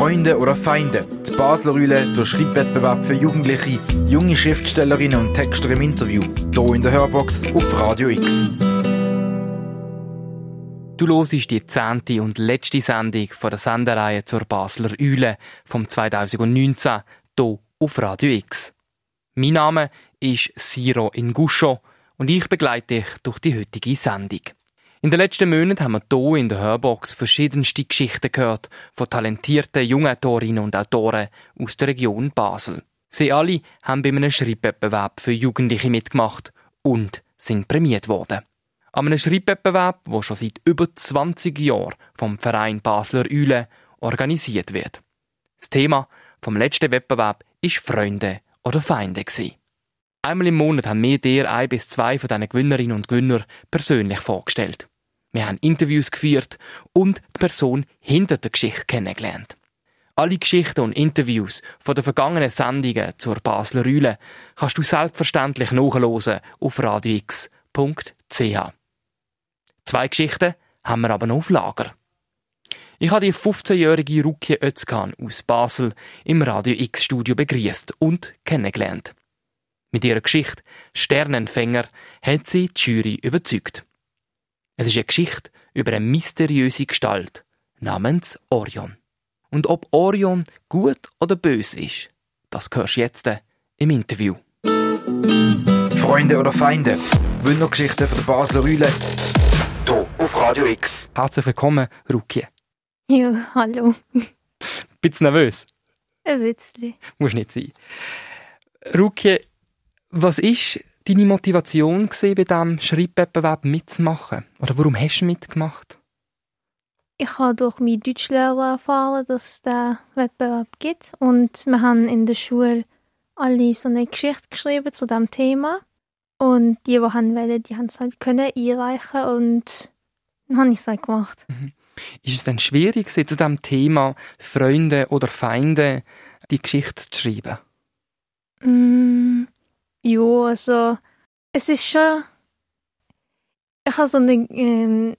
Freunde oder Feinde. Die Basler Rühle, der Schreibwettbewerb für Jugendliche, junge Schriftstellerinnen und Texter im Interview. Hier in der Hörbox auf Radio X. Du hörst die zehnte und letzte Sendung von der Sendereihe zur Basler Eule vom 2019 hier auf Radio X. Mein Name ist Siro Inguscho und ich begleite dich durch die heutige Sendung. In den letzten Monaten haben wir hier in der Hörbox verschiedenste Geschichten gehört von talentierten jungen Autorinnen und Autoren aus der Region Basel. Sie alle haben bei einem Schreibwettbewerb für Jugendliche mitgemacht und sind prämiert worden. An einem Schreibwettbewerb, der schon seit über 20 Jahren vom Verein Basler Eule organisiert wird. Das Thema vom letzten Wettbewerb ist Freunde oder Feinde gewesen. Einmal im Monat haben wir dir ein bis zwei von diesen Gewinnerinnen und Gewinner persönlich vorgestellt. Wir haben Interviews geführt und die Person hinter der Geschichte kennengelernt. Alle Geschichten und Interviews von den vergangenen Sendungen zur Basler Rühle kannst du selbstverständlich nachhören auf radiox.ch. Zwei Geschichten haben wir aber noch auf Lager. Ich habe die 15-jährige Rukia Özkan aus Basel im Radio X-Studio begrüßt und kennengelernt. Mit ihrer Geschichte Sternenfänger hat sie die Jury überzeugt. Es ist eine Geschichte über eine mysteriöse Gestalt namens Orion. Und ob Orion gut oder böse ist, das hörst du jetzt im Interview. Freunde oder Feinde? Wundergeschichten von der Basler Rühle. Hier auf Radio X. Herzlich willkommen, Rukia. Ja, hallo. Bisschen nervös? Ein bisschen. Muss nicht sein. Rukia, was ist deine Motivation bei diesem Schreibwettbewerb mitzumachen? Oder warum hast du mitgemacht? Ich habe durch meinen Deutschlehrer erfahren, dass es diesen Wettbewerb gibt. Und wir haben in der Schule alle so eine Geschichte geschrieben zu diesem Thema. Und die, die haben wollen, die haben es halt können einreichen und dann habe ich es halt gemacht. Mhm. Ist es dann schwierig zu diesem Thema Freunde oder Feinde die Geschichte zu schreiben? Mm, ja, also es ist schon. Ich habe so eine, ähm,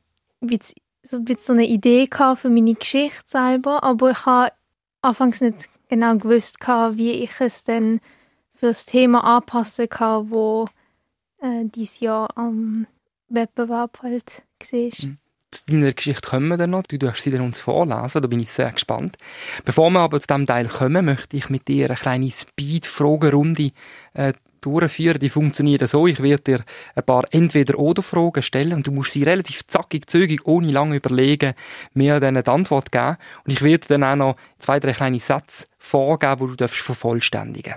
so so eine Idee für meine Geschichte selber, aber ich habe anfangs nicht genau gewusst, wie ich es dann für das Thema anpassen kann, wo äh, dieses Jahr am Wettbewerb halt war. Mhm. Zu deiner Geschichte kommen wir dann noch. Du darfst sie dann uns vorlesen. Da bin ich sehr gespannt. Bevor wir aber zu diesem Teil kommen, möchte ich mit dir eine kleine Speed-Fragerunde äh, durchführen. Die funktioniert so. Ich werde dir ein paar Entweder-Oder-Fragen stellen und du musst sie relativ zackig, zügig, ohne lange überlegen, mir dann die Antwort geben. Und ich werde dann auch noch zwei, drei kleine Sätze vorgeben, die du darfst vervollständigen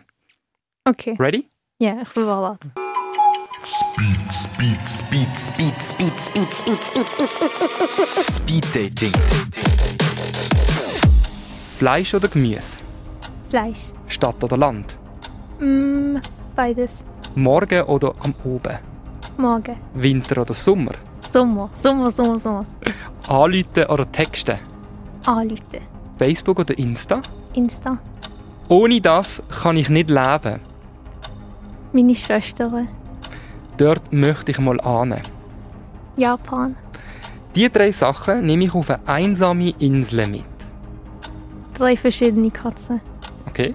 Okay. Ready? Ja, ich bin bereit. Speed, Speed, Speed, Speed, Speed, Speed, Speed, Speed, Speed Dating. Fleisch oder Gemüse? Fleisch. Stadt oder Land? Mm, beides. Morgen oder am Oben? Morgen. Winter oder Sommer? Sommer. Sommer, Sommer, Sommer. Anrufen oder Texten? Anrufen. Facebook oder Insta? Insta. Ohne das kann ich nicht leben. Meine Schwestern. Dort möchte ich mal ahnen. Japan. Die drei Sachen nehme ich auf eine einsame Insel mit. Drei verschiedene Katzen. Okay?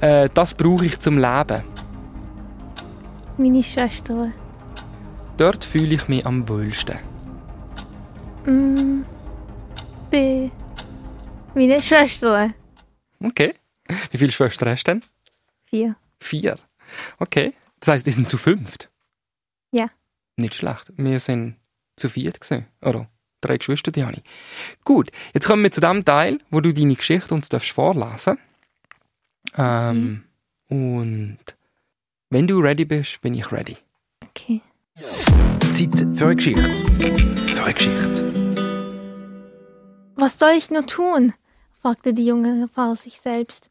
Äh, das brauche ich zum Leben. Meine Schwestern. Dort fühle ich mich am wohlsten. Mm, bei meine Schwestern. Okay. Wie viele Schwestern hast du denn? Vier. Vier. Okay. Das heisst, die sind zu fünft? Ja. Nicht schlecht. Wir sind zu viert gewesen. Oder drei Geschwister, die habe ich. Gut, jetzt kommen wir zu dem Teil, wo du deine Geschichte uns darfst vorlesen ähm, Und wenn du ready bist, bin ich ready. Okay. Zeit für eine Geschichte. Für eine Geschichte. Was soll ich nur tun? fragte die junge Frau sich selbst.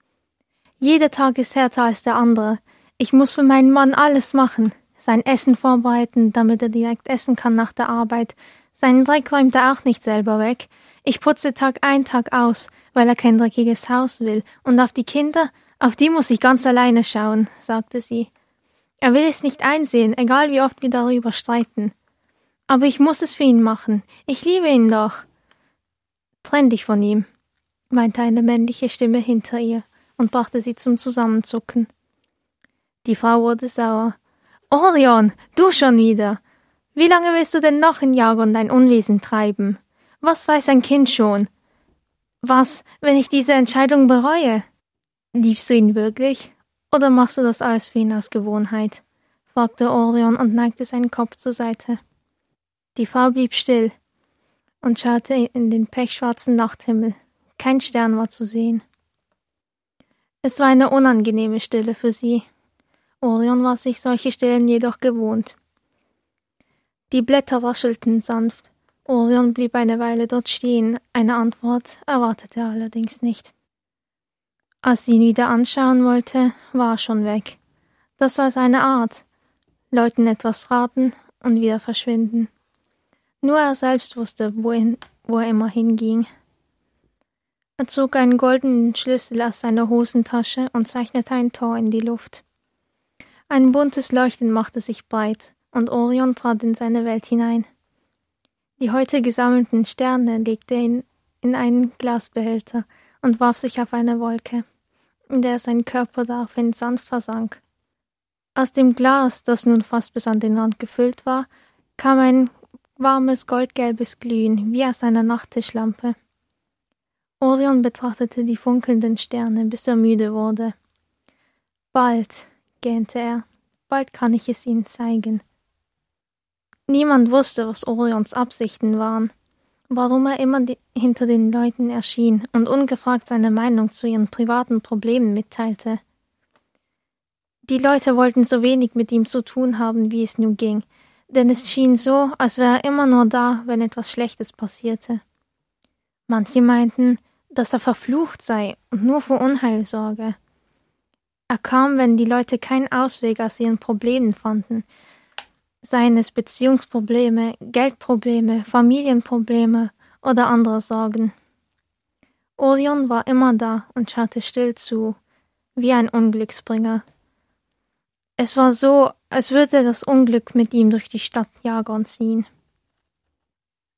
Jeder Tag ist härter als der andere. Ich muss für meinen Mann alles machen. Sein Essen vorbereiten, damit er direkt essen kann nach der Arbeit. Seinen Dreck räumt er auch nicht selber weg. Ich putze Tag ein, Tag aus, weil er kein dreckiges Haus will. Und auf die Kinder, auf die muss ich ganz alleine schauen, sagte sie. Er will es nicht einsehen, egal wie oft wir darüber streiten. Aber ich muss es für ihn machen. Ich liebe ihn doch. Trenn dich von ihm. meinte eine männliche Stimme hinter ihr und brachte sie zum Zusammenzucken. Die Frau wurde sauer. Orion, du schon wieder. Wie lange willst du denn noch in Jagon dein Unwesen treiben? Was weiß ein Kind schon? Was, wenn ich diese Entscheidung bereue? Liebst du ihn wirklich? Oder machst du das alles für ihn aus Gewohnheit? fragte Orion und neigte seinen Kopf zur Seite. Die Frau blieb still und schaute in den pechschwarzen Nachthimmel. Kein Stern war zu sehen. Es war eine unangenehme Stille für sie. Orion war sich solche Stillen jedoch gewohnt. Die Blätter raschelten sanft. Orion blieb eine Weile dort stehen. Eine Antwort erwartete er allerdings nicht. Als sie ihn wieder anschauen wollte, war er schon weg. Das war seine Art. Leuten etwas raten und wieder verschwinden. Nur er selbst wusste, wohin, wo er immer hinging. Er zog einen goldenen Schlüssel aus seiner Hosentasche und zeichnete ein Tor in die Luft. Ein buntes Leuchten machte sich breit, und Orion trat in seine Welt hinein. Die heute gesammelten Sterne legte er in, in einen Glasbehälter und warf sich auf eine Wolke, in der sein Körper daraufhin sanft versank. Aus dem Glas, das nun fast bis an den Rand gefüllt war, kam ein warmes goldgelbes Glühen wie aus einer Nachttischlampe. Orion betrachtete die funkelnden Sterne, bis er müde wurde. Bald, gähnte er, bald kann ich es ihnen zeigen. Niemand wusste, was Orions Absichten waren, warum er immer hinter den Leuten erschien und ungefragt seine Meinung zu ihren privaten Problemen mitteilte. Die Leute wollten so wenig mit ihm zu tun haben, wie es nun ging, denn es schien so, als wäre er immer nur da, wenn etwas Schlechtes passierte. Manche meinten, dass er verflucht sei und nur für Unheil sorge. Er kam, wenn die Leute keinen Ausweg aus ihren Problemen fanden, seien es Beziehungsprobleme, Geldprobleme, Familienprobleme oder andere Sorgen. Orion war immer da und schaute still zu, wie ein Unglücksbringer. Es war so, als würde das Unglück mit ihm durch die Stadt Jagon ziehen.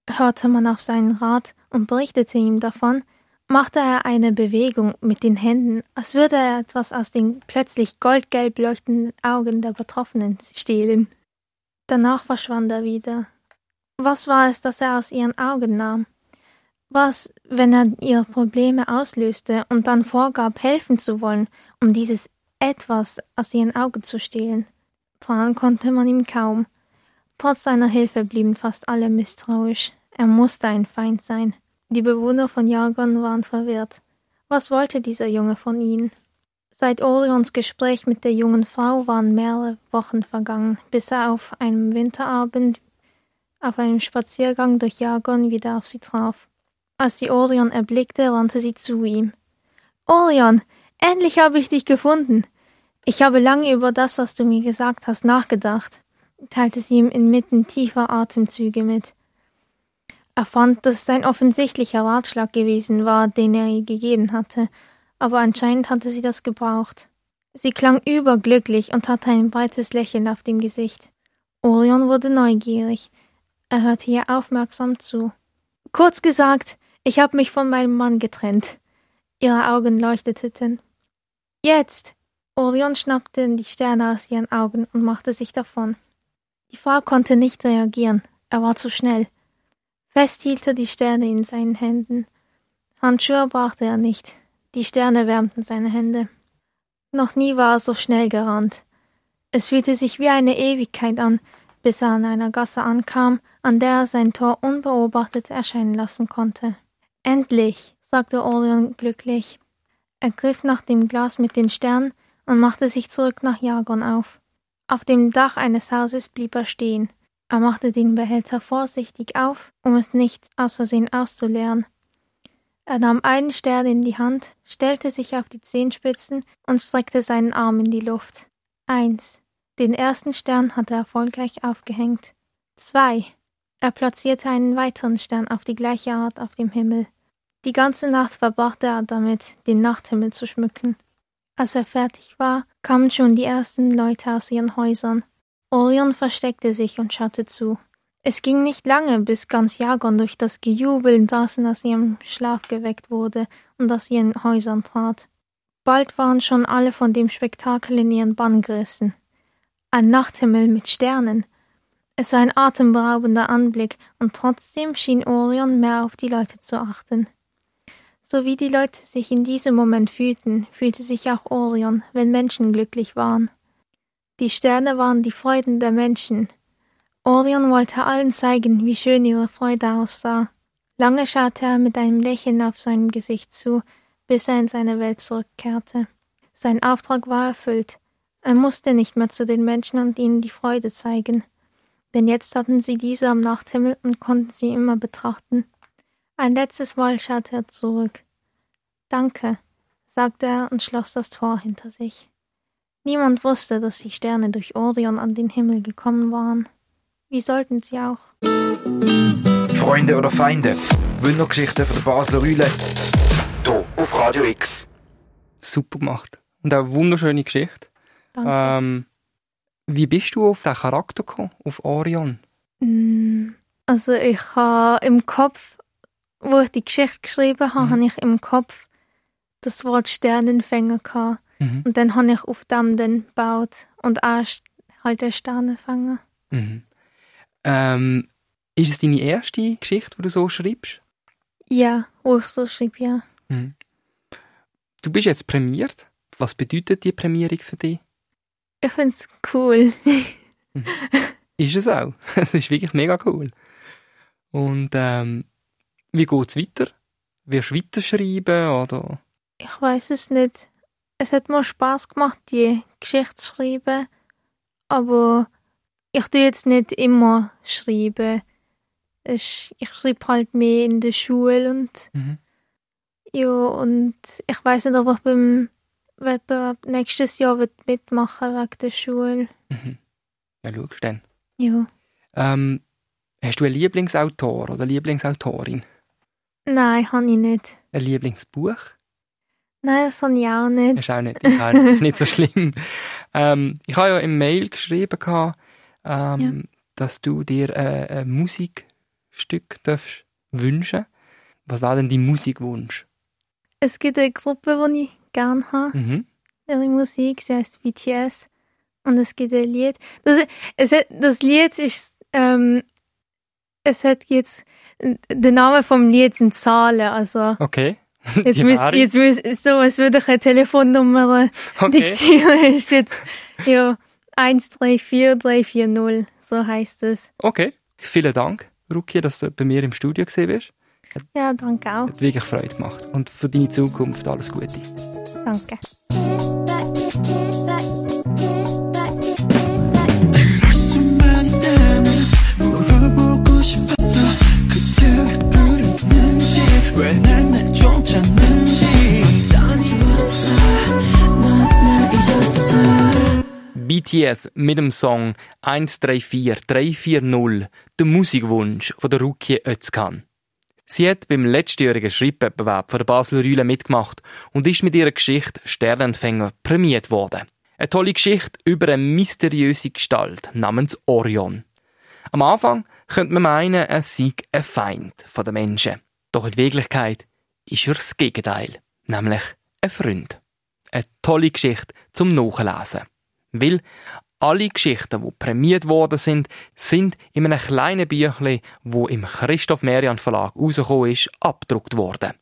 Hörte man auf seinen Rat und berichtete ihm davon, machte er eine Bewegung mit den Händen, als würde er etwas aus den plötzlich goldgelb leuchtenden Augen der Betroffenen stehlen. Danach verschwand er wieder. Was war es, das er aus ihren Augen nahm? Was, wenn er ihre Probleme auslöste und dann vorgab, helfen zu wollen, um dieses etwas aus ihren Augen zu stehlen? Trauen konnte man ihm kaum. Trotz seiner Hilfe blieben fast alle misstrauisch. Er musste ein Feind sein. Die Bewohner von Jagon waren verwirrt. Was wollte dieser Junge von ihnen? Seit Orions Gespräch mit der jungen Frau waren mehrere Wochen vergangen, bis er auf einem Winterabend auf einem Spaziergang durch Jagon wieder auf sie traf. Als sie Orion erblickte, rannte sie zu ihm. Orion, endlich habe ich dich gefunden. Ich habe lange über das, was du mir gesagt hast, nachgedacht, teilte sie ihm inmitten tiefer Atemzüge mit. Er fand, dass es ein offensichtlicher Ratschlag gewesen war, den er ihr gegeben hatte, aber anscheinend hatte sie das gebraucht. Sie klang überglücklich und hatte ein breites Lächeln auf dem Gesicht. Orion wurde neugierig. Er hörte ihr aufmerksam zu. Kurz gesagt, ich habe mich von meinem Mann getrennt. Ihre Augen leuchteten. Jetzt! Orion schnappte die Sterne aus ihren Augen und machte sich davon. Die Frau konnte nicht reagieren. Er war zu schnell. Fest hielt er die Sterne in seinen Händen. Handschuhe brachte er nicht. Die Sterne wärmten seine Hände. Noch nie war er so schnell gerannt. Es fühlte sich wie eine Ewigkeit an, bis er an einer Gasse ankam, an der er sein Tor unbeobachtet erscheinen lassen konnte. Endlich, sagte Orion glücklich. Er griff nach dem Glas mit den Sternen und machte sich zurück nach Jagon auf. Auf dem Dach eines Hauses blieb er stehen. Er machte den Behälter vorsichtig auf, um es nicht aus Versehen auszuleeren. Er nahm einen Stern in die Hand, stellte sich auf die Zehenspitzen und streckte seinen Arm in die Luft. Eins. Den ersten Stern hatte er erfolgreich aufgehängt. Zwei. Er platzierte einen weiteren Stern auf die gleiche Art auf dem Himmel. Die ganze Nacht verbrachte er damit, den Nachthimmel zu schmücken. Als er fertig war, kamen schon die ersten Leute aus ihren Häusern. Orion versteckte sich und schaute zu. Es ging nicht lange, bis ganz Jagon durch das Gejubel draußen aus ihrem Schlaf geweckt wurde und aus ihren Häusern trat. Bald waren schon alle von dem Spektakel in ihren Bann gerissen. Ein Nachthimmel mit Sternen. Es war ein atemberaubender Anblick, und trotzdem schien Orion mehr auf die Leute zu achten. So wie die Leute sich in diesem Moment fühlten, fühlte sich auch Orion, wenn Menschen glücklich waren. Die Sterne waren die Freuden der Menschen, Orion wollte allen zeigen, wie schön ihre Freude aussah. Lange schaute er mit einem Lächeln auf seinem Gesicht zu, bis er in seine Welt zurückkehrte. Sein Auftrag war erfüllt. Er musste nicht mehr zu den Menschen und ihnen die Freude zeigen, denn jetzt hatten sie diese am Nachthimmel und konnten sie immer betrachten. Ein letztes Mal schaute er zurück. Danke, sagte er und schloss das Tor hinter sich. Niemand wusste, dass die Sterne durch Orion an den Himmel gekommen waren. Wie sollten sie auch? Freunde oder Feinde? Wundergeschichten von der Basler Rühle. Hier auf Radio X. Super gemacht. Und eine wunderschöne Geschichte. Danke. Ähm, wie bist du auf den Charakter gekommen, auf Orion? Mm, Also ich habe im Kopf, wo ich die Geschichte geschrieben habe, Mhm. habe ich im Kopf das Wort Sternenfänger gehabt. Mhm. Und dann habe ich auf dem dann gebaut und auch st- halt der Sternenfänger. Mhm. Ähm, ist es deine erste Geschichte, die du so schreibst? Ja, wo ich so schrieb, ja. Mhm. Du bist jetzt prämiert. Was bedeutet die Prämierung für dich? Ich finde es cool. Ist es auch. Es ist wirklich mega cool. Und ähm, wie geht es weiter? Wirst du weiterschreiben oder? Ich weiß es nicht. Es hat mir Spaß gemacht, die Geschichte zu schreiben, aber ich tue jetzt nicht immer schreiben. Ich, ich schreibe halt mehr in der Schule und Mhm. ja, und ich weiß nicht, ob ich beim Wettbewerb nächstes Jahr wird mitmachen wegen der Schule. Mhm. Ja, schaust dann. Ja. Ähm, hast du einen Lieblingsautor oder Lieblingsautorin? Nein, habe ich nicht. Ein Lieblingsbuch? Nein, das habe ich auch nicht. Ist auch nicht, ist auch nicht, nicht so schlimm. Ähm, ich habe ja im Mail geschrieben, gehabt, ähm, dass du dir äh, ein Musikstück darfst wünschen Was war denn dein Musikwunsch? Es gibt eine Gruppe, die ich gerne habe. Mhm. ihre Musik, sie heißt BTS und es gibt ein Lied. Das, es das Lied ist, ähm, es hat jetzt, der Name vom Lied sind Zahlen, also Okay. jetzt müsst, jetzt müsst, so, als würde ich eine Telefonnummer okay. diktieren, ist jetzt, ja, 134340, so heißt es. okay. Vielen Dank, Ruki, dass du bei mir im Studio gesehen bist. Ja, danke auch, Hat wirklich Freude gemacht. Und für deine Zukunft alles Gute. danke. BTS mit dem Song 134 340, der Musikwunsch von der Ruki Özkan. Sie hat beim letztjährigen Schreibwettbewerb von der Basler Rühle mitgemacht und ist mit ihrer Geschichte Sternenfänger prämiert worden. Eine tolle Geschichte über eine mysteriöse Gestalt namens Orion. Am Anfang könnte man meinen, er sei ein Feind den Menschen. Doch in Wirklichkeit ist er das Gegenteil, nämlich ein Freund. Eine tolle Geschichte zum Nachlesen. Weil alle Geschichten, die prämiert worden sind, sind in einem kleinen Büchlein, wo im Christoph Merian Verlag rausgekommen ist, abgedruckt worden.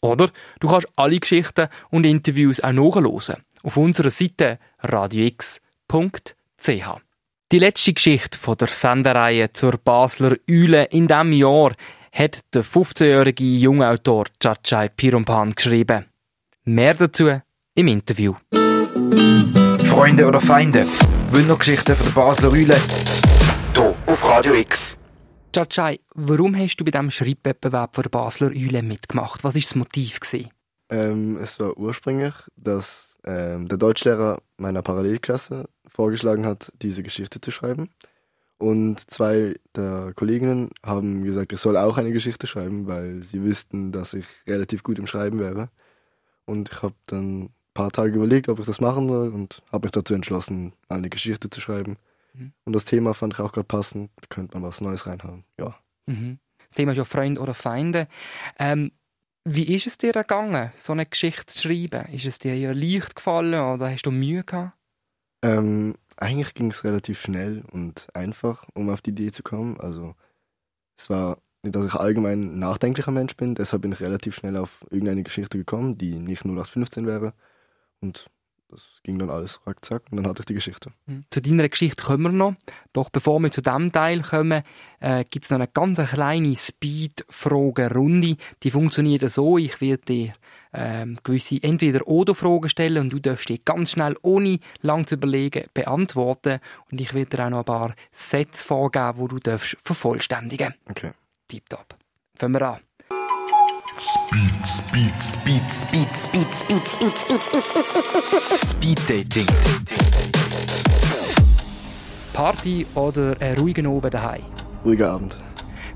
Oder du kannst alle Geschichten und Interviews auch nachhören auf unserer Seite radiox.ch. Die letzte Geschichte von der Sendereihe zur Basler Eule in diesem Jahr hat der 15-jährige Jungautor Chachai Pirumpan geschrieben. Mehr dazu im Interview. Freunde oder Feinde? Wundergeschichten von der Basler Rühle. Hier auf Radio X. Chachai, warum hast du bei diesem Schreibwettbewerb von der Basler Eule mitgemacht? Was war das Motiv? Gewesen? Ähm, es war ursprünglich, dass ähm, der Deutschlehrer meiner Parallelklasse vorgeschlagen hat, diese Geschichte zu schreiben. Und zwei der Kolleginnen haben gesagt, ich soll auch eine Geschichte schreiben, weil sie wüssten, dass ich relativ gut im Schreiben wäre. Und ich habe dann paar Tage überlegt, ob ich das machen soll und habe mich dazu entschlossen, eine Geschichte zu schreiben. Mhm. Und das Thema fand ich auch gerade passend. Da könnte man was Neues reinhauen. Ja. Mhm. Das Thema ist ja Freund oder Feinde. Ähm, wie ist es dir gegangen, so eine Geschichte zu schreiben? Ist es dir eher leicht gefallen oder hast du Mühe gehabt? Ähm, eigentlich ging es relativ schnell und einfach, um auf die Idee zu kommen. Also es war nicht, dass ich allgemein ein nachdenklicher Mensch bin, deshalb bin ich relativ schnell auf irgendeine Geschichte gekommen, die nicht 0815 wäre. Und das ging dann alles rackzack und dann hatte ich die Geschichte. Mhm. Zu deiner Geschichte kommen wir noch. Doch bevor wir zu diesem Teil kommen, äh, gibt es noch eine ganz kleine Speed-Fragerunde. Die funktioniert so, ich werde dir ähm, gewisse Entweder-Oder-Fragen stellen und du darfst die ganz schnell, ohne lang zu überlegen, beantworten. Und ich werde dir auch noch ein paar Sätze vorgeben, die du darfst vervollständigen Okay. Tipptopp. Fangen wir an. Speed, Speed, Speed, Speed, Speed, Speed, Speed, Speed, Speed Dating. Party oder einen ruhigen Abend daheim? Ruhiger Abend.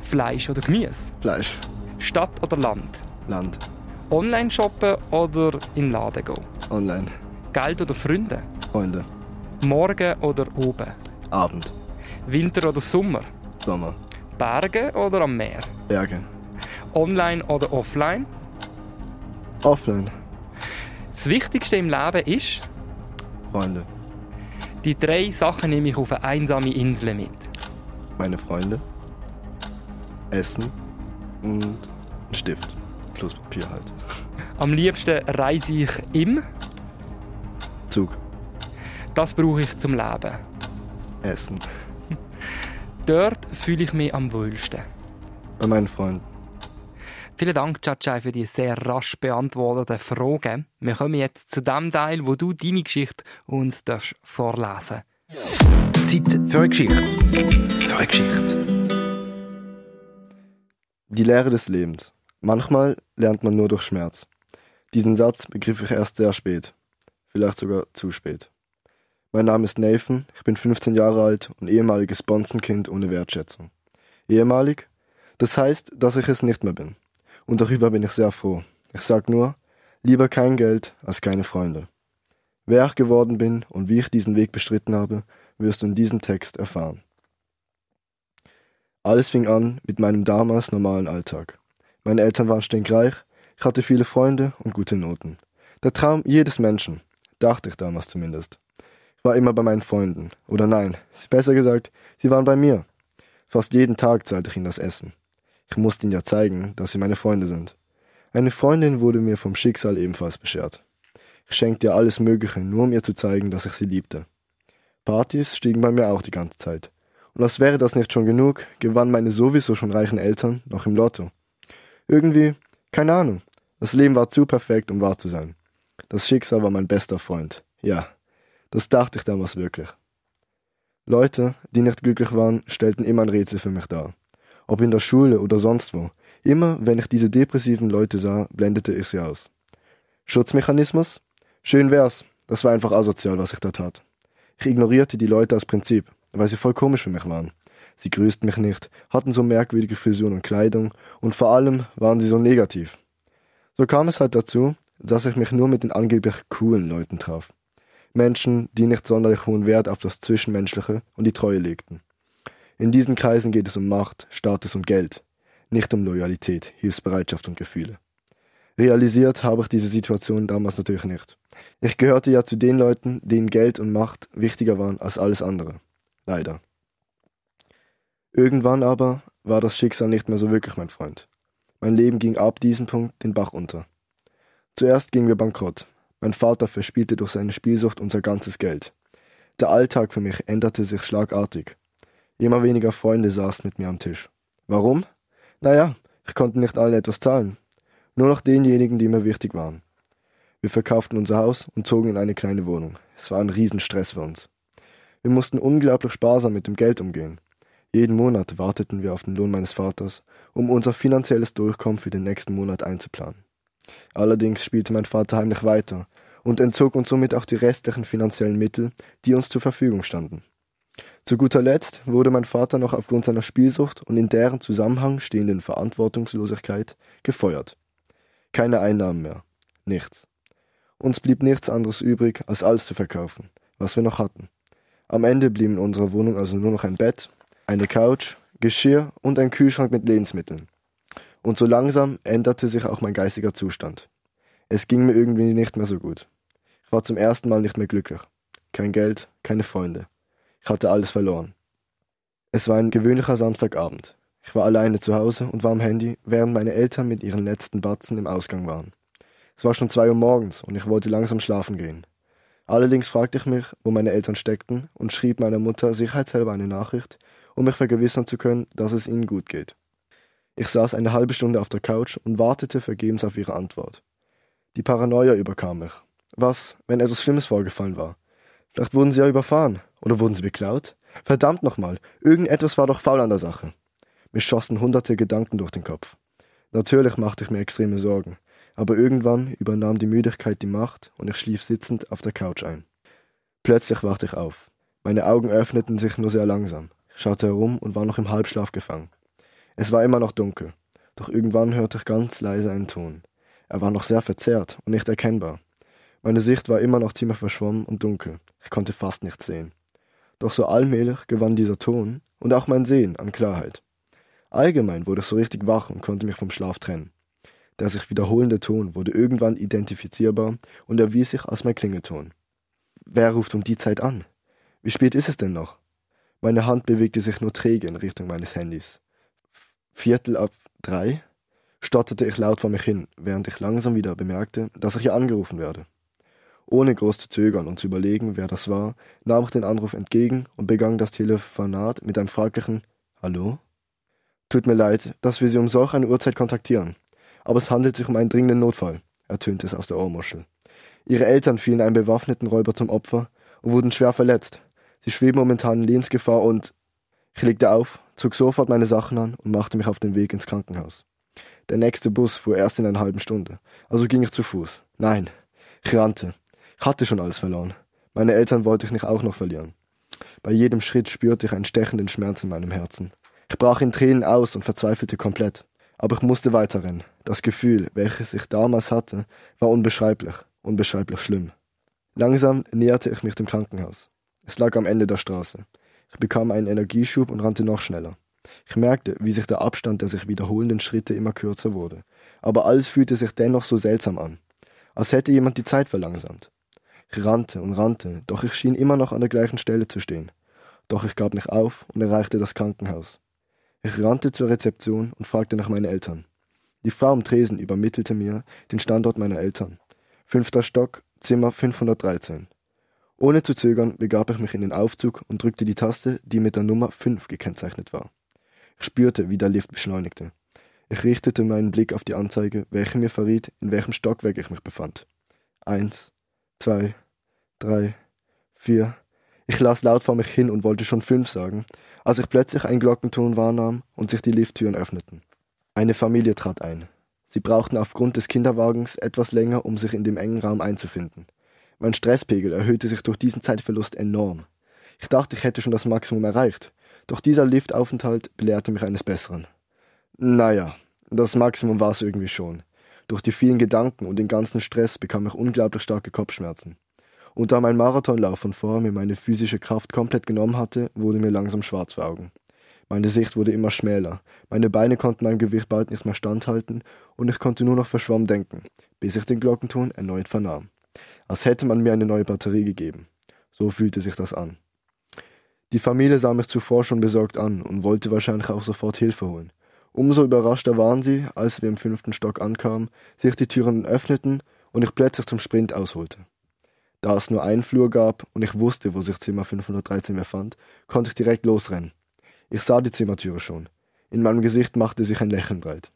Fleisch oder Gemüse? Fleisch. Stadt oder Land? Land. Online shoppen oder in den Laden gehen? Online. Geld oder Freunde? Freunde. Morgen oder oben? Abend. Winter oder Sommer? Sommer. Berge oder am Meer? Berge. Online oder offline? Offline. Das Wichtigste im Leben ist, Freunde. die drei Sachen nehme ich auf eine einsame Insel mit. Meine Freunde. Essen. Und ein Stift. Plus Papier halt. Am liebsten reise ich im, Zug. das brauche ich zum Leben. Essen. Dort fühle ich mich am wohlsten. Bei meinen Freunden. Vielen Dank, Chachai, für die sehr rasch beantworteten Fragen. Wir kommen jetzt zu dem Teil, wo du deine Geschichte uns darfst vorlesen Zeit für eine Geschichte. Für eine Geschichte. Die Lehre des Lebens. Manchmal lernt man nur durch Schmerz. Diesen Satz begriff ich erst sehr spät. Vielleicht sogar zu spät. Mein Name ist Nathan, ich bin 15 Jahre alt und ehemaliges Bonzenkind ohne Wertschätzung. Ehemalig? Das heißt, dass ich es nicht mehr bin. Und darüber bin ich sehr froh. Ich sag nur, lieber kein Geld als keine Freunde. Wer ich geworden bin und wie ich diesen Weg bestritten habe, wirst du in diesem Text erfahren. Alles fing an mit meinem damals normalen Alltag. Meine Eltern waren stinkreich, ich hatte viele Freunde und gute Noten. Der Traum jedes Menschen, dachte ich damals zumindest. Ich war immer bei meinen Freunden. Oder nein, besser gesagt, sie waren bei mir. Fast jeden Tag zahlte ich ihnen das Essen. Ich musste ihnen ja zeigen, dass sie meine Freunde sind. Eine Freundin wurde mir vom Schicksal ebenfalls beschert. Ich schenkte ihr alles Mögliche, nur um ihr zu zeigen, dass ich sie liebte. Partys stiegen bei mir auch die ganze Zeit. Und als wäre das nicht schon genug, gewannen meine sowieso schon reichen Eltern noch im Lotto. Irgendwie, keine Ahnung. Das Leben war zu perfekt, um wahr zu sein. Das Schicksal war mein bester Freund. Ja, das dachte ich damals wirklich. Leute, die nicht glücklich waren, stellten immer ein Rätsel für mich dar. Ob in der Schule oder sonst wo. Immer, wenn ich diese depressiven Leute sah, blendete ich sie aus. Schutzmechanismus? Schön wär's. Das war einfach asozial, was ich da tat. Ich ignorierte die Leute als Prinzip, weil sie voll komisch für mich waren. Sie grüßten mich nicht, hatten so merkwürdige Frisuren und Kleidung und vor allem waren sie so negativ. So kam es halt dazu, dass ich mich nur mit den angeblich coolen Leuten traf. Menschen, die nicht sonderlich hohen Wert auf das Zwischenmenschliche und die Treue legten. In diesen Kreisen geht es um Macht, Status und Geld, nicht um Loyalität, Hilfsbereitschaft und Gefühle. Realisiert habe ich diese Situation damals natürlich nicht. Ich gehörte ja zu den Leuten, denen Geld und Macht wichtiger waren als alles andere. Leider. Irgendwann aber war das Schicksal nicht mehr so wirklich mein Freund. Mein Leben ging ab diesem Punkt den Bach unter. Zuerst gingen wir bankrott. Mein Vater verspielte durch seine Spielsucht unser ganzes Geld. Der Alltag für mich änderte sich schlagartig. Immer weniger Freunde saßen mit mir am Tisch. Warum? Naja, ich konnte nicht allen etwas zahlen. Nur noch denjenigen, die mir wichtig waren. Wir verkauften unser Haus und zogen in eine kleine Wohnung. Es war ein Riesenstress für uns. Wir mussten unglaublich sparsam mit dem Geld umgehen. Jeden Monat warteten wir auf den Lohn meines Vaters, um unser finanzielles Durchkommen für den nächsten Monat einzuplanen. Allerdings spielte mein Vater heimlich weiter und entzog uns somit auch die restlichen finanziellen Mittel, die uns zur Verfügung standen. Zu guter Letzt wurde mein Vater noch aufgrund seiner Spielsucht und in deren Zusammenhang stehenden Verantwortungslosigkeit gefeuert. Keine Einnahmen mehr. Nichts. Uns blieb nichts anderes übrig, als alles zu verkaufen, was wir noch hatten. Am Ende blieben in unserer Wohnung also nur noch ein Bett, eine Couch, Geschirr und ein Kühlschrank mit Lebensmitteln. Und so langsam änderte sich auch mein geistiger Zustand. Es ging mir irgendwie nicht mehr so gut. Ich war zum ersten Mal nicht mehr glücklich. Kein Geld, keine Freunde. Ich hatte alles verloren. Es war ein gewöhnlicher Samstagabend. Ich war alleine zu Hause und war am Handy, während meine Eltern mit ihren letzten Batzen im Ausgang waren. Es war schon zwei Uhr morgens und ich wollte langsam schlafen gehen. Allerdings fragte ich mich, wo meine Eltern steckten und schrieb meiner Mutter sicherheitshalber eine Nachricht, um mich vergewissern zu können, dass es ihnen gut geht. Ich saß eine halbe Stunde auf der Couch und wartete vergebens auf ihre Antwort. Die Paranoia überkam mich. Was, wenn etwas Schlimmes vorgefallen war? Vielleicht wurden sie ja überfahren oder wurden sie beklaut? Verdammt nochmal, irgendetwas war doch faul an der Sache. Mir schossen hunderte Gedanken durch den Kopf. Natürlich machte ich mir extreme Sorgen, aber irgendwann übernahm die Müdigkeit die Macht und ich schlief sitzend auf der Couch ein. Plötzlich wachte ich auf. Meine Augen öffneten sich nur sehr langsam. Ich schaute herum und war noch im Halbschlaf gefangen. Es war immer noch dunkel, doch irgendwann hörte ich ganz leise einen Ton. Er war noch sehr verzerrt und nicht erkennbar. Meine Sicht war immer noch ziemlich verschwommen und dunkel. Ich konnte fast nichts sehen. Doch so allmählich gewann dieser Ton und auch mein Sehen an Klarheit. Allgemein wurde ich so richtig wach und konnte mich vom Schlaf trennen. Der sich wiederholende Ton wurde irgendwann identifizierbar und erwies sich als mein Klingelton. Wer ruft um die Zeit an? Wie spät ist es denn noch? Meine Hand bewegte sich nur träge in Richtung meines Handys. Viertel ab drei? stotterte ich laut vor mich hin, während ich langsam wieder bemerkte, dass ich hier angerufen werde. Ohne groß zu zögern und zu überlegen, wer das war, nahm ich den Anruf entgegen und begann das Telefonat mit einem fraglichen Hallo? Tut mir leid, dass wir Sie um solch eine Uhrzeit kontaktieren, aber es handelt sich um einen dringenden Notfall, ertönte es aus der Ohrmuschel. Ihre Eltern fielen einem bewaffneten Räuber zum Opfer und wurden schwer verletzt. Sie schweben momentan in Lebensgefahr und ich legte auf, zog sofort meine Sachen an und machte mich auf den Weg ins Krankenhaus. Der nächste Bus fuhr erst in einer halben Stunde, also ging ich zu Fuß. Nein, ich rannte. Ich hatte schon alles verloren. Meine Eltern wollte ich nicht auch noch verlieren. Bei jedem Schritt spürte ich einen stechenden Schmerz in meinem Herzen. Ich brach in Tränen aus und verzweifelte komplett. Aber ich musste weiterrennen. Das Gefühl, welches ich damals hatte, war unbeschreiblich, unbeschreiblich schlimm. Langsam näherte ich mich dem Krankenhaus. Es lag am Ende der Straße. Ich bekam einen Energieschub und rannte noch schneller. Ich merkte, wie sich der Abstand der sich wiederholenden Schritte immer kürzer wurde. Aber alles fühlte sich dennoch so seltsam an. Als hätte jemand die Zeit verlangsamt. Rannte und rannte, doch ich schien immer noch an der gleichen Stelle zu stehen. Doch ich gab nicht auf und erreichte das Krankenhaus. Ich rannte zur Rezeption und fragte nach meinen Eltern. Die Frau am Tresen übermittelte mir den Standort meiner Eltern. Fünfter Stock, Zimmer 513. Ohne zu zögern begab ich mich in den Aufzug und drückte die Taste, die mit der Nummer 5 gekennzeichnet war. Ich spürte, wie der Lift beschleunigte. Ich richtete meinen Blick auf die Anzeige, welche mir verriet, in welchem Stockwerk ich mich befand. Eins, zwei, drei, vier. Ich las laut vor mich hin und wollte schon fünf sagen, als ich plötzlich einen Glockenton wahrnahm und sich die Lifttüren öffneten. Eine Familie trat ein. Sie brauchten aufgrund des Kinderwagens etwas länger, um sich in dem engen Raum einzufinden. Mein Stresspegel erhöhte sich durch diesen Zeitverlust enorm. Ich dachte, ich hätte schon das Maximum erreicht, doch dieser Liftaufenthalt belehrte mich eines Besseren. Naja, das Maximum war es irgendwie schon. Durch die vielen Gedanken und den ganzen Stress bekam ich unglaublich starke Kopfschmerzen. Und da mein Marathonlauf von vor mir meine physische Kraft komplett genommen hatte, wurde mir langsam schwarz vor Augen. Meine Sicht wurde immer schmäler, meine Beine konnten meinem Gewicht bald nicht mehr standhalten und ich konnte nur noch verschwommen denken, bis ich den Glockenton erneut vernahm. Als hätte man mir eine neue Batterie gegeben. So fühlte sich das an. Die Familie sah mich zuvor schon besorgt an und wollte wahrscheinlich auch sofort Hilfe holen. Umso überraschter waren sie, als wir im fünften Stock ankamen, sich die Türen öffneten und ich plötzlich zum Sprint ausholte. Da es nur einen Flur gab und ich wusste, wo sich Zimmer 513 befand, konnte ich direkt losrennen. Ich sah die Zimmertüre schon. In meinem Gesicht machte sich ein Lächeln breit.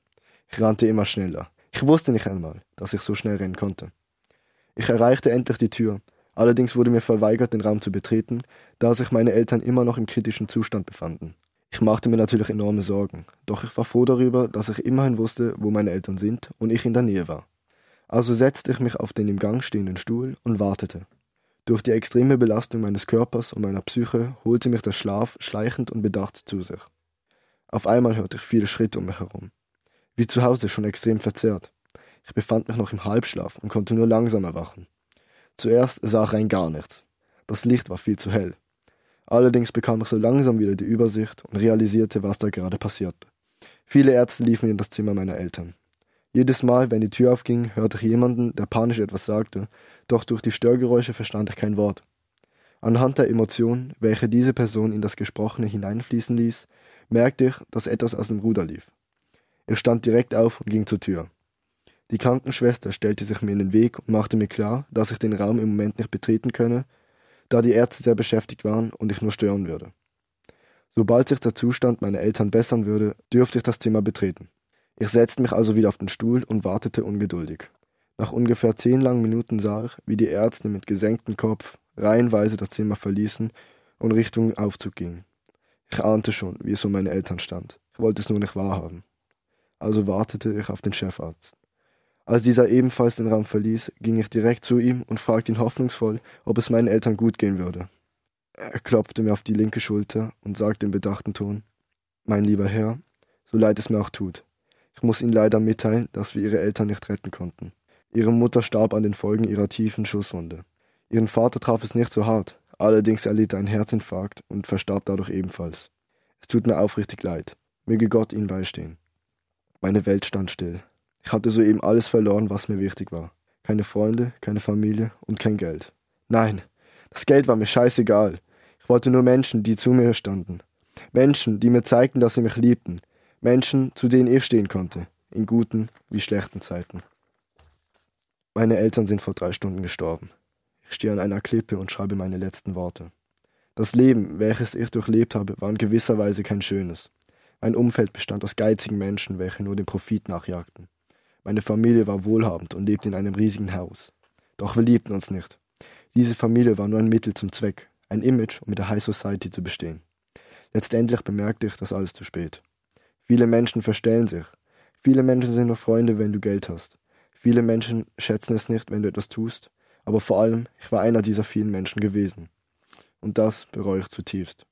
Ich rannte immer schneller. Ich wusste nicht einmal, dass ich so schnell rennen konnte. Ich erreichte endlich die Tür. Allerdings wurde mir verweigert, den Raum zu betreten, da sich meine Eltern immer noch im kritischen Zustand befanden. Ich machte mir natürlich enorme Sorgen, doch ich war froh darüber, dass ich immerhin wusste, wo meine Eltern sind und ich in der Nähe war. Also setzte ich mich auf den im Gang stehenden Stuhl und wartete. Durch die extreme Belastung meines Körpers und meiner Psyche holte mich der Schlaf schleichend und bedacht zu sich. Auf einmal hörte ich viele Schritte um mich herum. Wie zu Hause schon extrem verzerrt. Ich befand mich noch im Halbschlaf und konnte nur langsam erwachen. Zuerst sah ich rein gar nichts. Das Licht war viel zu hell. Allerdings bekam ich so langsam wieder die Übersicht und realisierte, was da gerade passierte. Viele Ärzte liefen in das Zimmer meiner Eltern. Jedes Mal, wenn die Tür aufging, hörte ich jemanden, der panisch etwas sagte, doch durch die Störgeräusche verstand ich kein Wort. Anhand der Emotion, welche diese Person in das Gesprochene hineinfließen ließ, merkte ich, dass etwas aus dem Ruder lief. Ich stand direkt auf und ging zur Tür. Die Krankenschwester stellte sich mir in den Weg und machte mir klar, dass ich den Raum im Moment nicht betreten könne, da die Ärzte sehr beschäftigt waren und ich nur stören würde. Sobald sich der Zustand meiner Eltern bessern würde, dürfte ich das Zimmer betreten. Ich setzte mich also wieder auf den Stuhl und wartete ungeduldig. Nach ungefähr zehn langen Minuten sah ich, wie die Ärzte mit gesenktem Kopf reihenweise das Zimmer verließen und Richtung Aufzug gingen. Ich ahnte schon, wie es um meine Eltern stand. Ich wollte es nur nicht wahrhaben. Also wartete ich auf den Chefarzt. Als dieser ebenfalls den Raum verließ, ging ich direkt zu ihm und fragte ihn hoffnungsvoll, ob es meinen Eltern gut gehen würde. Er klopfte mir auf die linke Schulter und sagte im bedachten Ton Mein lieber Herr, so leid es mir auch tut. Ich muss Ihnen leider mitteilen, dass wir Ihre Eltern nicht retten konnten. Ihre Mutter starb an den Folgen ihrer tiefen Schusswunde. Ihren Vater traf es nicht so hart, allerdings erlitt er einen Herzinfarkt und verstarb dadurch ebenfalls. Es tut mir aufrichtig leid. Möge Gott Ihnen beistehen. Meine Welt stand still. Ich hatte soeben alles verloren, was mir wichtig war. Keine Freunde, keine Familie und kein Geld. Nein, das Geld war mir scheißegal. Ich wollte nur Menschen, die zu mir standen. Menschen, die mir zeigten, dass sie mich liebten. Menschen, zu denen ich stehen konnte. In guten wie schlechten Zeiten. Meine Eltern sind vor drei Stunden gestorben. Ich stehe an einer Klippe und schreibe meine letzten Worte. Das Leben, welches ich durchlebt habe, war in gewisser Weise kein schönes. Mein Umfeld bestand aus geizigen Menschen, welche nur dem Profit nachjagten. Meine Familie war wohlhabend und lebte in einem riesigen Haus. Doch wir liebten uns nicht. Diese Familie war nur ein Mittel zum Zweck, ein Image, um mit der High Society zu bestehen. Letztendlich bemerkte ich das alles zu spät. Viele Menschen verstellen sich. Viele Menschen sind nur Freunde, wenn du Geld hast. Viele Menschen schätzen es nicht, wenn du etwas tust. Aber vor allem, ich war einer dieser vielen Menschen gewesen. Und das bereue ich zutiefst.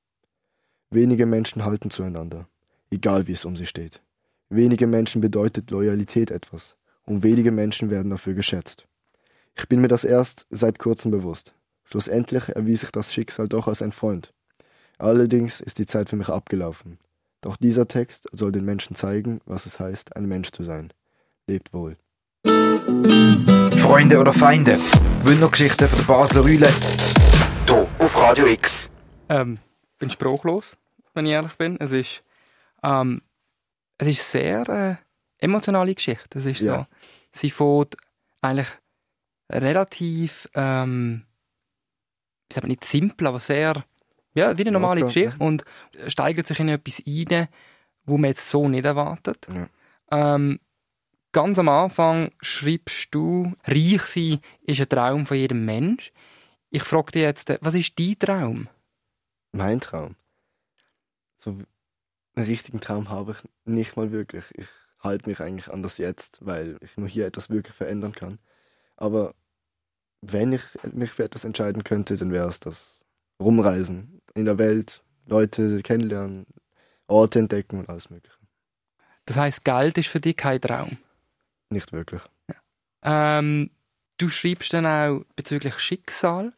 Wenige Menschen halten zueinander, egal wie es um sie steht. Wenige Menschen bedeutet Loyalität etwas, und wenige Menschen werden dafür geschätzt. Ich bin mir das erst seit kurzem bewusst. Schlussendlich erwies sich das Schicksal doch als ein Freund. Allerdings ist die Zeit für mich abgelaufen. Doch dieser Text soll den Menschen zeigen, was es heißt, ein Mensch zu sein. Lebt wohl. Freunde oder Feinde? Wundergeschichten von der Basler Rühle. Hier auf Radio X. Ähm, bin sprachlos, wenn ich ehrlich bin. Es ist, ähm, es ist sehr äh, emotionale Geschichte. Es ist Ja. so, sie fährt eigentlich relativ, ähm, ich sage nicht simpel, aber sehr, ja, wie eine normale Locker, Geschichte und steigert sich in etwas rein, wo man jetzt so nicht erwartet. Ja. Ähm, ganz am Anfang schreibst du, reich sein ist ein Traum von jedem Mensch. Ich frage dich jetzt, äh, was ist dein Traum? Mein Traum. So einen richtigen Traum habe ich nicht mal wirklich. Ich halte mich eigentlich an das Jetzt, weil ich nur hier etwas wirklich verändern kann. Aber wenn ich mich für etwas entscheiden könnte, dann wäre es das Rumreisen in der Welt, Leute kennenlernen, Orte entdecken und alles Mögliche. Das heißt, Geld ist für dich kein Traum. Nicht wirklich. Ähm, du schreibst dann auch bezüglich Schicksal.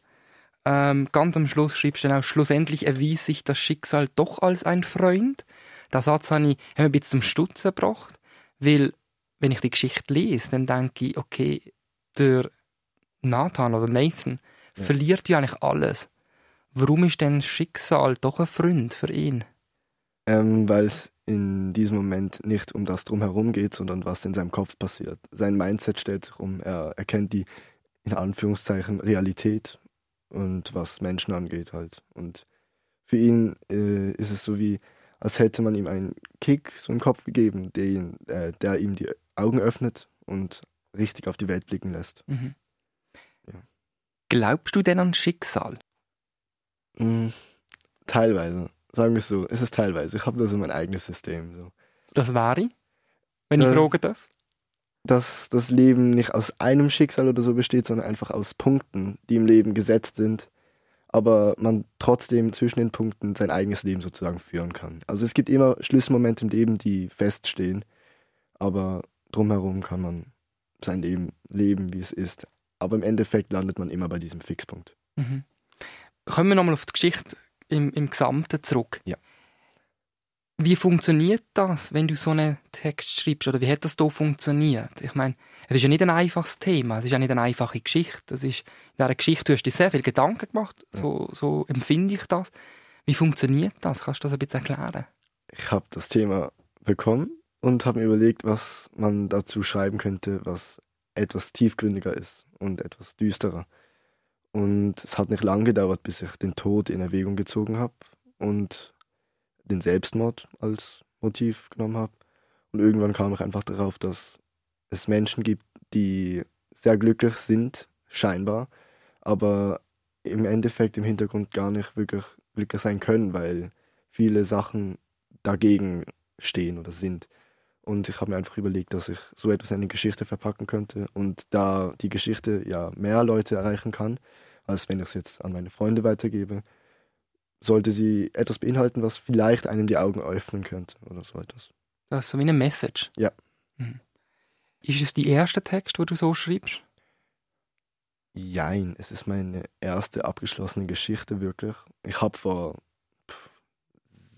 Ähm, ganz am Schluss schreibst du dann auch, schlussendlich erwies sich das Schicksal doch als ein Freund. Der Satz habe ich hat mich ein bisschen zum Stutzen gebracht, weil, wenn ich die Geschichte lese, dann denke ich, okay, der Nathan oder Nathan Ja. verliert ja eigentlich alles. Warum ist denn Schicksal doch ein Freund für ihn? Ähm, weil es in diesem Moment nicht um das drumherum geht, sondern was in seinem Kopf passiert. Sein Mindset stellt sich um, er erkennt die, in Anführungszeichen, Realität und was Menschen angeht halt. Und für ihn äh, ist es so wie, als hätte man ihm einen Kick so im Kopf gegeben, der, ihn, äh, der ihm die Augen öffnet und richtig auf die Welt blicken lässt. Mhm. Ja. Glaubst du denn an Schicksal? Mm, teilweise, sagen wir es so, es ist teilweise. Ich habe da so mein eigenes System. So. Das wäre, wenn ich Äh, fragen darf. dass das Leben nicht aus einem Schicksal oder so besteht, sondern einfach aus Punkten, die im Leben gesetzt sind, aber man trotzdem zwischen den Punkten sein eigenes Leben sozusagen führen kann. Also es gibt immer Schlüsselmomente im Leben, die feststehen, aber drumherum kann man sein Leben leben, wie es ist. Aber im Endeffekt landet man immer bei diesem Fixpunkt. Mhm. Kommen wir nochmal auf die Geschichte im, im Gesamten zurück. Ja. Wie funktioniert das, wenn du so einen Text schreibst? Oder wie hat das da funktioniert? Ich meine, es ist ja nicht ein einfaches Thema, es ist ja nicht eine einfache Geschichte. Es ist, in dieser Geschichte du hast dir sehr viel Gedanken gemacht, so, so empfinde ich das. Wie funktioniert das? Kannst du das ein bisschen erklären? Ich habe das Thema bekommen und habe mir überlegt, was man dazu schreiben könnte, was etwas tiefgründiger ist und etwas düsterer. Und es hat nicht lange gedauert, bis ich den Tod in Erwägung gezogen habe und den Selbstmord als Motiv genommen habe. Und irgendwann kam ich einfach darauf, dass es Menschen gibt, die sehr glücklich sind, scheinbar, aber im Endeffekt im Hintergrund gar nicht wirklich glücklich sein können, weil viele Sachen dagegen stehen oder sind. Und ich habe mir einfach überlegt, dass ich so etwas in eine Geschichte verpacken könnte. Und da die Geschichte ja mehr Leute erreichen kann, als wenn ich es jetzt an meine Freunde weitergebe, sollte sie etwas beinhalten, was vielleicht einem die Augen öffnen könnte oder so etwas. Das ist so wie eine Message. Ja. Mhm. Ist es die erste Text, wo du so schreibst? Jein, es ist meine erste abgeschlossene Geschichte wirklich. Ich habe vor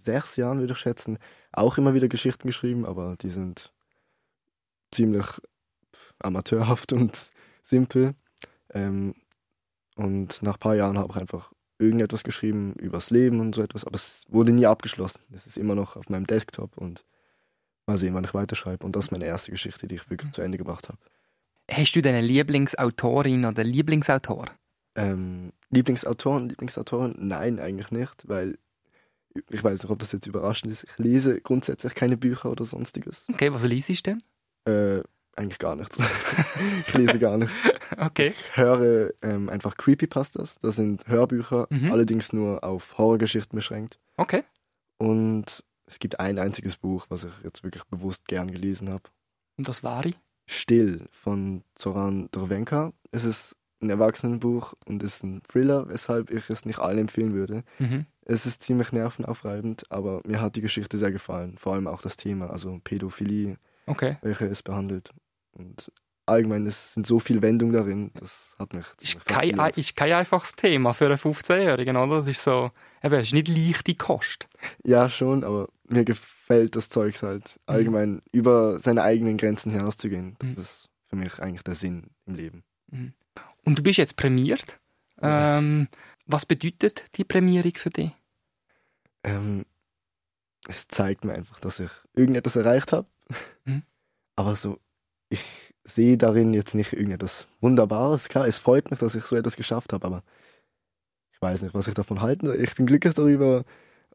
sechs Jahren, würde ich schätzen, auch immer wieder Geschichten geschrieben, aber die sind ziemlich amateurhaft und simpel. Ähm, und nach ein paar Jahren habe ich einfach irgendetwas geschrieben übers Leben und so etwas, aber es wurde nie abgeschlossen. Es ist immer noch auf meinem Desktop und mal sehen, wann ich weiterschreibe. Und das ist meine erste Geschichte, die ich wirklich zu Ende gebracht habe. Hast du deine Lieblingsautorin oder Lieblingsautor? Ähm, Lieblingsautoren, Lieblingsautoren? Nein, eigentlich nicht, weil ich weiß nicht, ob das jetzt überraschend ist. Ich lese grundsätzlich keine Bücher oder sonstiges. Okay, was liest du denn? Äh, eigentlich gar nichts. ich lese gar nicht. Okay. Ich höre ähm, einfach Creepypastas. Das sind Hörbücher, Mhm. allerdings nur auf Horrorgeschichten beschränkt. Okay. Und es gibt ein einziges Buch, was ich jetzt wirklich bewusst gern gelesen habe. Und das war ich? Still von Zoran Drvenka. Es ist ein Erwachsenenbuch und ist ein Thriller, weshalb ich es nicht allen empfehlen würde. Mhm. Es ist ziemlich nervenaufreibend, aber mir hat die Geschichte sehr gefallen. Vor allem auch das Thema, also Pädophilie, Okay. welche es behandelt. Und allgemein, es sind so viele Wendungen darin, das hat mich Ist kein, fasziniert. ist kein einfaches Thema für einen 15-Jährigen, oder? Das ist so, eben, es ist nicht leichte Kost. Ja, schon, aber mir gefällt das Zeugs halt. Allgemein über seine eigenen Grenzen hinauszugehen. Das Mhm. ist für mich eigentlich der Sinn im Leben. Und du bist jetzt prämiert. Ähm, was bedeutet die Prämierung für dich? Ähm, es zeigt mir einfach, dass ich irgendetwas erreicht habe. Mhm. Aber so, ich sehe darin jetzt nicht irgendetwas Wunderbares. Klar, es freut mich, dass ich so etwas geschafft habe, aber ich weiß nicht, was ich davon halten soll. Ich bin glücklich darüber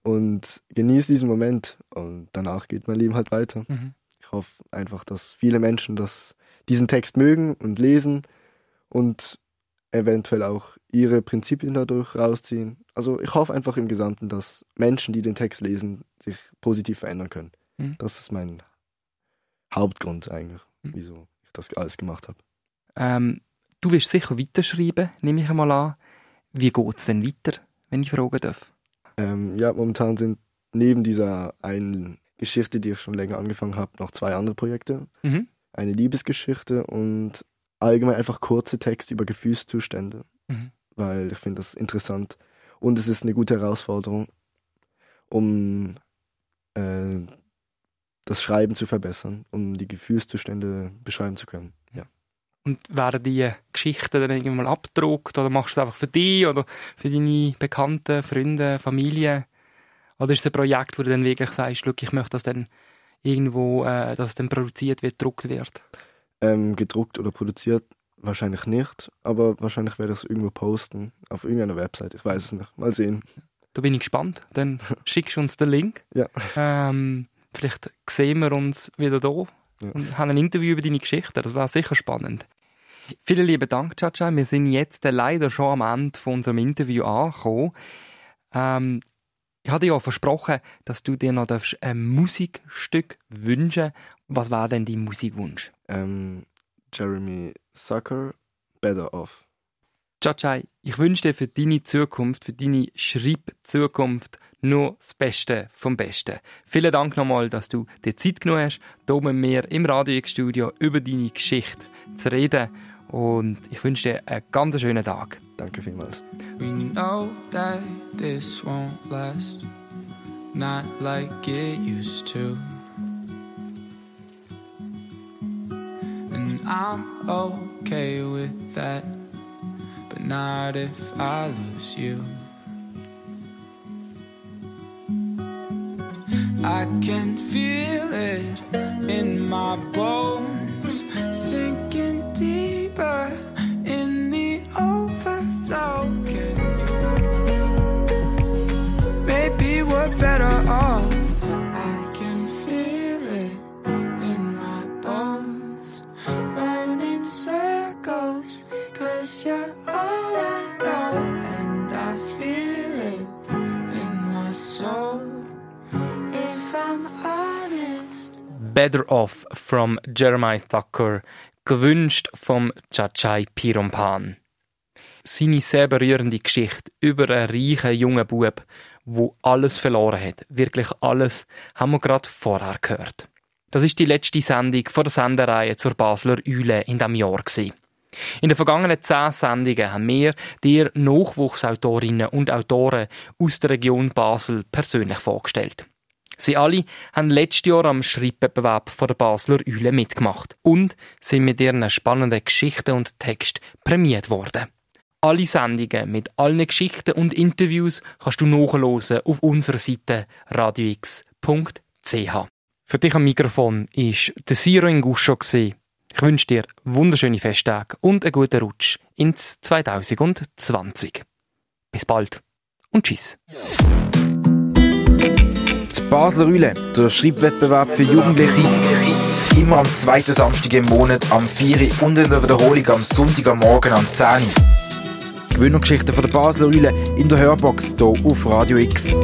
und genieße diesen Moment. Und danach geht mein Leben halt weiter. Mhm. Ich hoffe einfach, dass viele Menschen das, diesen Text mögen und lesen und eventuell auch ihre Prinzipien dadurch rausziehen. Also ich hoffe einfach im Gesamten, dass Menschen, die den Text lesen, sich positiv verändern können. Mhm. Das ist mein Hauptgrund eigentlich, Mhm. wieso ich das alles gemacht habe. Ähm, du wirst sicher weiterschreiben, nehme ich einmal an. Wie geht es denn weiter, wenn ich fragen darf? Ähm, ja, momentan sind neben dieser einen Geschichte, die ich schon länger angefangen habe, noch zwei andere Projekte. Mhm. Eine Liebesgeschichte und allgemein einfach kurze Texte über Gefühlszustände. Mhm. weil ich finde das interessant und es ist eine gute Herausforderung, um äh, das Schreiben zu verbessern, um die Gefühlszustände beschreiben zu können. Ja. Und werden die Geschichten dann irgendwann mal abgedruckt oder machst du es einfach für dich oder für deine Bekannten, Freunde, Familie? Oder ist es ein Projekt, wo du dann wirklich sagst, ich möchte, dass dann irgendwo, äh, dass dann produziert wird, gedruckt wird? Ähm, gedruckt oder produziert wahrscheinlich nicht, aber wahrscheinlich werde ich es irgendwo posten, auf irgendeiner Website, ich weiß es nicht. Mal sehen. Da bin ich gespannt. Dann schickst du uns den Link. Ja. Ähm, vielleicht sehen wir uns wieder da Ja. und haben ein Interview über deine Geschichte. Das war sicher spannend. Vielen lieben Dank, Chacha. Wir sind jetzt leider schon am Ende von unserem Interview angekommen. Ähm, ich hatte ja versprochen, dass du dir noch darfst ein Musikstück wünschen Was war denn dein Musikwunsch? Ähm, Jeremy Zucker, Better Off. Chachai, ich wünsche dir für deine Zukunft, für deine Schreibzukunft nur das Beste vom Besten. Vielen Dank nochmal, dass du dir Zeit genommen hast, hier mit mir im Radio X Studio über deine Geschichte zu reden. Und ich wünsche dir einen ganz schönen Tag. Danke vielmals. We know that this won't last, not like it used to. I'm okay with that, but not if I lose you. I can feel it in my bones, sinking deeper Better Off from Jeremiah Thacker, gewünscht vom Chachai Pirompan. Seine sehr berührende Geschichte über einen reichen jungen Bub, wo alles verloren hat, wirklich alles, haben wir gerade vorher gehört. Das ist die letzte Sendung von der Sendereihe zur Basler Eule in diesem Jahr. In den vergangenen zehn Sendungen haben wir dir Nachwuchsautorinnen und Autoren aus der Region Basel persönlich vorgestellt. Sie alle haben letztes Jahr am Schreibwettbewerb von der Basler Eule mitgemacht und sind mit ihren spannenden Geschichten und Text prämiert worden. Alle Sendungen mit allen Geschichten und Interviews kannst du nachhören auf unserer Seite radiox.ch. Für dich am Mikrofon ist der Siro Inguscho. Ich wünsche dir wunderschöne Festtage und einen guten Rutsch ins 2020. Bis bald und tschüss. Die Basler Rühle, der Schreibwettbewerb für Jugendliche. Immer am zweiten Samstag im Monat am 4 Uhr und in der Wiederholung am Sonntag am Morgen am 10 Uhr. Gewinnergeschichten von der Basler Rühle in der Hörbox hier auf Radio X.